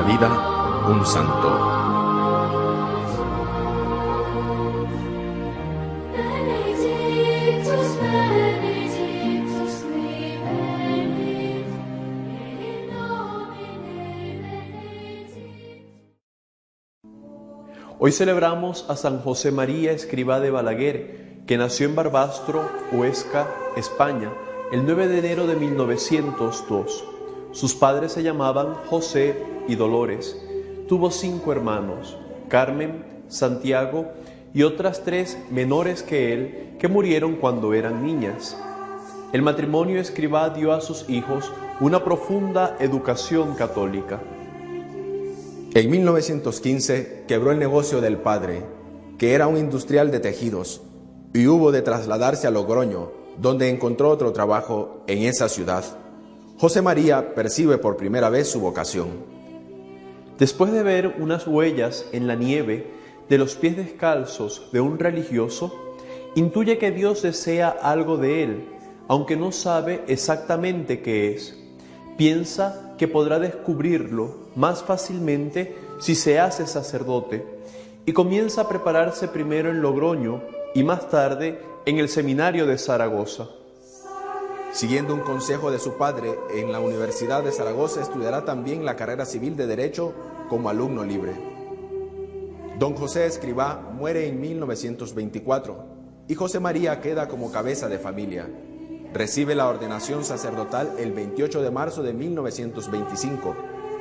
Vida, un santo. Hoy celebramos a San José María Escribá de Balaguer, que nació en Barbastro, Huesca, España, el 9 de enero de 1902. Sus padres se llamaban José y Dolores. Tuvo cinco hermanos, Carmen, Santiago y otras tres menores que él, que murieron cuando eran niñas. El matrimonio Escribá dio a sus hijos una profunda educación católica. En 1915 quebró el negocio del padre, que era un industrial de tejidos, y hubo de trasladarse a Logroño, donde encontró otro trabajo en esa ciudad. José María percibe por primera vez su vocación. Después de ver unas huellas en la nieve de los pies descalzos de un religioso, intuye que Dios desea algo de él, aunque no sabe exactamente qué es. Piensa que podrá descubrirlo más fácilmente si se hace sacerdote y comienza a prepararse primero en Logroño y más tarde en el seminario de Zaragoza. Siguiendo un consejo de su padre, en la Universidad de Zaragoza estudiará también la carrera civil de Derecho como alumno libre. Don José Escribá muere en 1924 y José María queda como cabeza de familia. Recibe la ordenación sacerdotal el 28 de marzo de 1925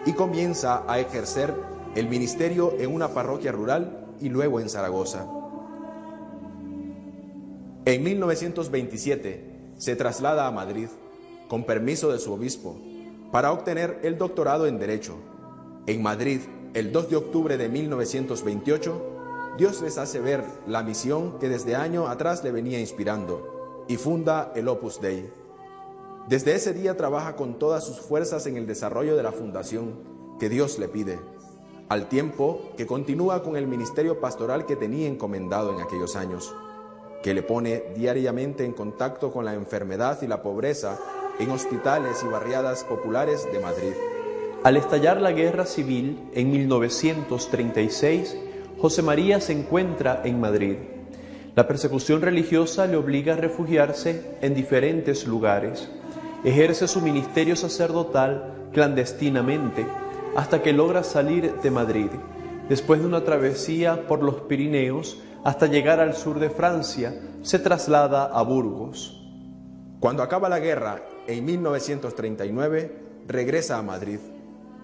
y comienza a ejercer el ministerio en una parroquia rural y luego en Zaragoza. En 1927 se traslada a Madrid con permiso de su obispo para obtener el doctorado en Derecho. En Madrid, el 2 de octubre de 1928, Dios les hace ver la misión que desde año atrás le venía inspirando y funda el Opus Dei. Desde ese día trabaja con todas sus fuerzas en el desarrollo de la fundación que Dios le pide, al tiempo que continúa con el ministerio pastoral que tenía encomendado en aquellos años, que le pone diariamente en contacto con la enfermedad y la pobreza en hospitales y barriadas populares de Madrid. Al estallar la guerra civil en 1936, José María se encuentra en Madrid. La persecución religiosa le obliga a refugiarse en diferentes lugares. Ejerce su ministerio sacerdotal clandestinamente hasta que logra salir de Madrid, después de una travesía por los Pirineos hasta llegar al sur de Francia, se traslada a Burgos. Cuando acaba la guerra, en 1939, regresa a Madrid.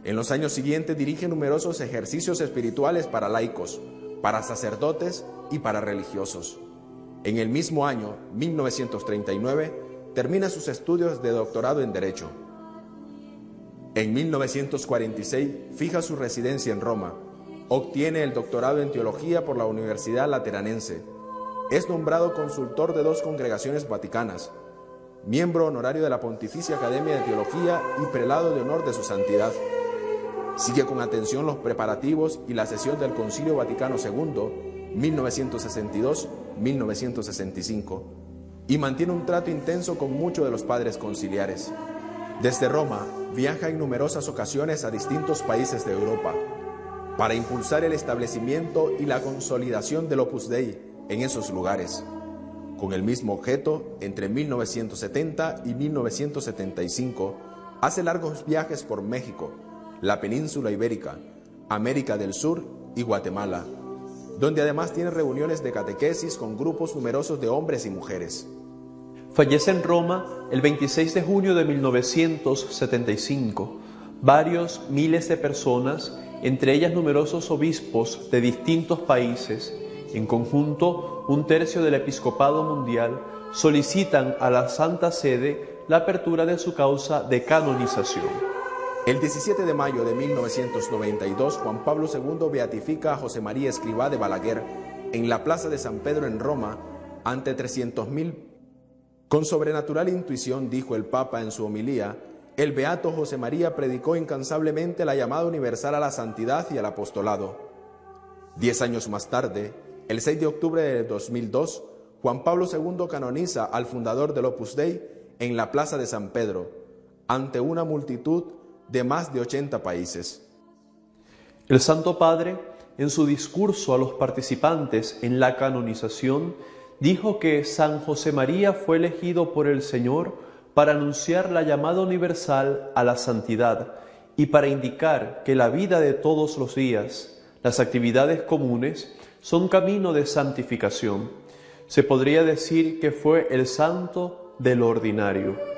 En los años siguientes dirige numerosos ejercicios espirituales para laicos, para sacerdotes y para religiosos. En el mismo año, 1939, termina sus estudios de doctorado en Derecho. En 1946 fija su residencia en Roma. Obtiene el doctorado en Teología por la Universidad Lateranense. Es nombrado consultor de dos congregaciones vaticanas, miembro honorario de la Pontificia Academia de Teología y prelado de honor de su santidad. Sigue con atención los preparativos y la sesión del Concilio Vaticano II, 1962-1965, y mantiene un trato intenso con muchos de los padres conciliares. Desde Roma viaja en numerosas ocasiones a distintos países de Europa para impulsar el establecimiento y la consolidación del Opus Dei en esos lugares. Con el mismo objeto, entre 1970 y 1975, hace largos viajes por México, la península ibérica, América del Sur y Guatemala, donde además tiene reuniones de catequesis con grupos numerosos de hombres y mujeres. Fallece en Roma el 26 de junio de 1975, varios miles de personas, entre ellas numerosos obispos de distintos países, en conjunto un tercio del episcopado mundial, solicitan a la Santa Sede la apertura de su causa de canonización. El 17 de mayo de 1992, Juan Pablo II beatifica a José María Escrivá de Balaguer en la Plaza de San Pedro en Roma ante 300.000. Con sobrenatural intuición, dijo el Papa en su homilía, el beato José María predicó incansablemente la llamada universal a la santidad y al apostolado. Diez años más tarde, el 6 de octubre de 2002, Juan Pablo II canoniza al fundador del Opus Dei en la Plaza de San Pedro, ante una multitud de más de 80 países. El Santo Padre, en su discurso a los participantes en la canonización, dijo que San José María fue elegido por el Señor para anunciar la llamada universal a la santidad y para indicar que la vida de todos los días, las actividades comunes, son camino de santificación. Se podría decir que fue el santo del ordinario.